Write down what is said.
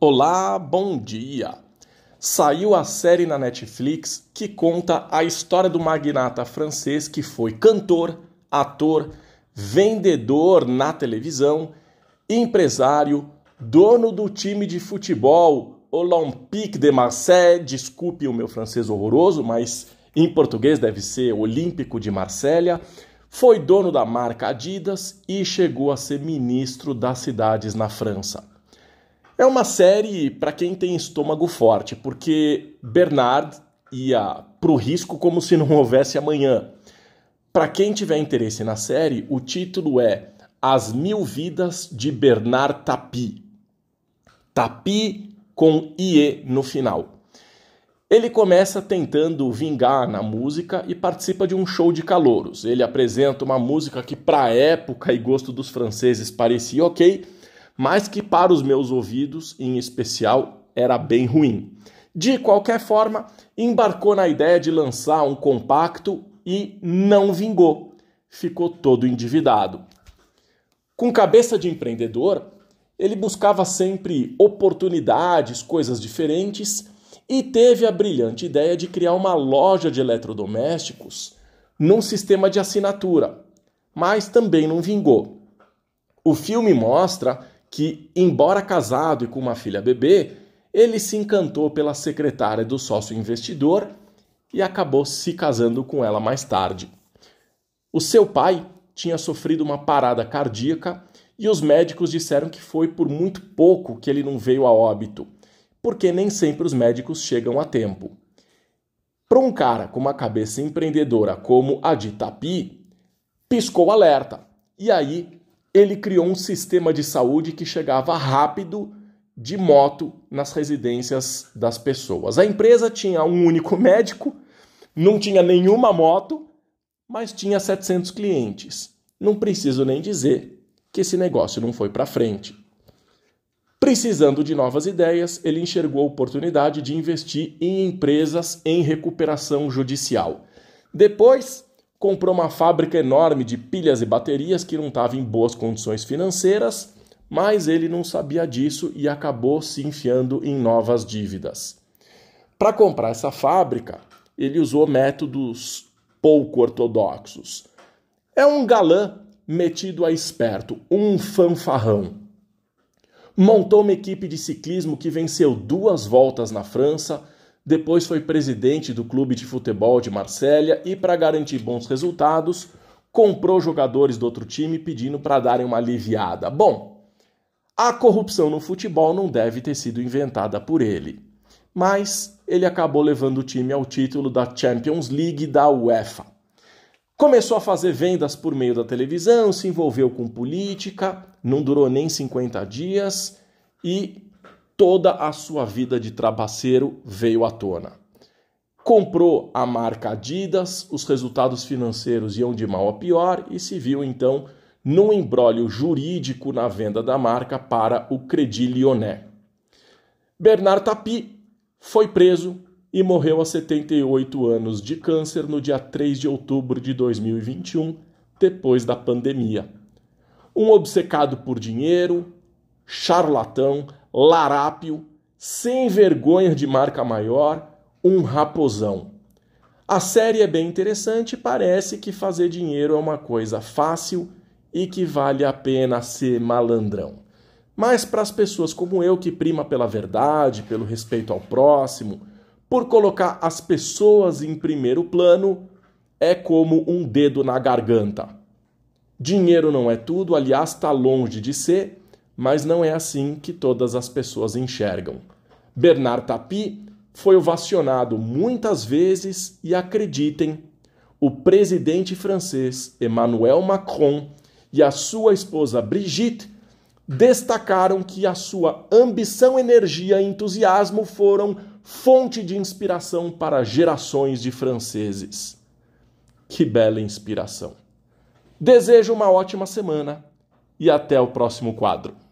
Olá, bom dia! Saiu a série na Netflix que conta a história do magnata francês que foi cantor, ator, vendedor na televisão, empresário, dono do time de futebol Olympique de Marseille. Desculpe o meu francês horroroso, mas em português deve ser Olímpico de Marsella. Foi dono da marca Adidas e chegou a ser ministro das cidades na França. É uma série para quem tem estômago forte, porque Bernard ia pro risco como se não houvesse amanhã. Para quem tiver interesse na série, o título é As Mil Vidas de Bernard Tapie. Tapie com IE no final. Ele começa tentando vingar na música e participa de um show de calouros. Ele apresenta uma música que, para época e gosto dos franceses, parecia ok mas que para os meus ouvidos, em especial, era bem ruim. De qualquer forma, embarcou na ideia de lançar um compacto e não vingou. Ficou todo endividado. Com cabeça de empreendedor, ele buscava sempre oportunidades, coisas diferentes e teve a brilhante ideia de criar uma loja de eletrodomésticos num sistema de assinatura, mas também não vingou. O filme mostra que, embora casado e com uma filha bebê, ele se encantou pela secretária do sócio investidor e acabou se casando com ela mais tarde. O seu pai tinha sofrido uma parada cardíaca e os médicos disseram que foi por muito pouco que ele não veio a óbito, porque nem sempre os médicos chegam a tempo. Para um cara com uma cabeça empreendedora como a de Tapi, piscou alerta. E aí ele criou um sistema de saúde que chegava rápido de moto nas residências das pessoas. A empresa tinha um único médico, não tinha nenhuma moto, mas tinha 700 clientes. Não preciso nem dizer que esse negócio não foi para frente. Precisando de novas ideias, ele enxergou a oportunidade de investir em empresas em recuperação judicial. Depois, comprou uma fábrica enorme de pilhas e baterias que não estava em boas condições financeiras, mas ele não sabia disso e acabou se enfiando em novas dívidas. Para comprar essa fábrica, ele usou métodos pouco ortodoxos. É um galã metido a esperto, um fanfarrão. Montou uma equipe de ciclismo que venceu duas voltas na França depois foi presidente do clube de futebol de Marsella e, para garantir bons resultados, comprou jogadores do outro time pedindo para darem uma aliviada. Bom, a corrupção no futebol não deve ter sido inventada por ele, mas ele acabou levando o time ao título da Champions League da UEFA. Começou a fazer vendas por meio da televisão, se envolveu com política, não durou nem 50 dias e toda a sua vida de trapaceiro veio à tona. Comprou a marca Adidas, os resultados financeiros iam de mal a pior e se viu então num embrólio jurídico na venda da marca para o Credit Lyonnais. Bernard Tapie foi preso e morreu aos 78 anos de câncer no dia 3 de outubro de 2021, depois da pandemia. Um obcecado por dinheiro, charlatão, larápio, sem vergonha de marca maior, um raposão. A série é bem interessante parece que fazer dinheiro é uma coisa fácil e que vale a pena ser malandrão. Mas para as pessoas como eu que prima pela verdade, pelo respeito ao próximo, por colocar as pessoas em primeiro plano, é como um dedo na garganta. Dinheiro não é tudo, aliás, está longe de ser, mas não é assim que todas as pessoas enxergam. Bernard Tapie foi ovacionado muitas vezes e acreditem, o presidente francês Emmanuel Macron e a sua esposa Brigitte destacaram que a sua ambição, energia e entusiasmo foram fonte de inspiração para gerações de franceses. Que bela inspiração! Desejo uma ótima semana e até o próximo quadro.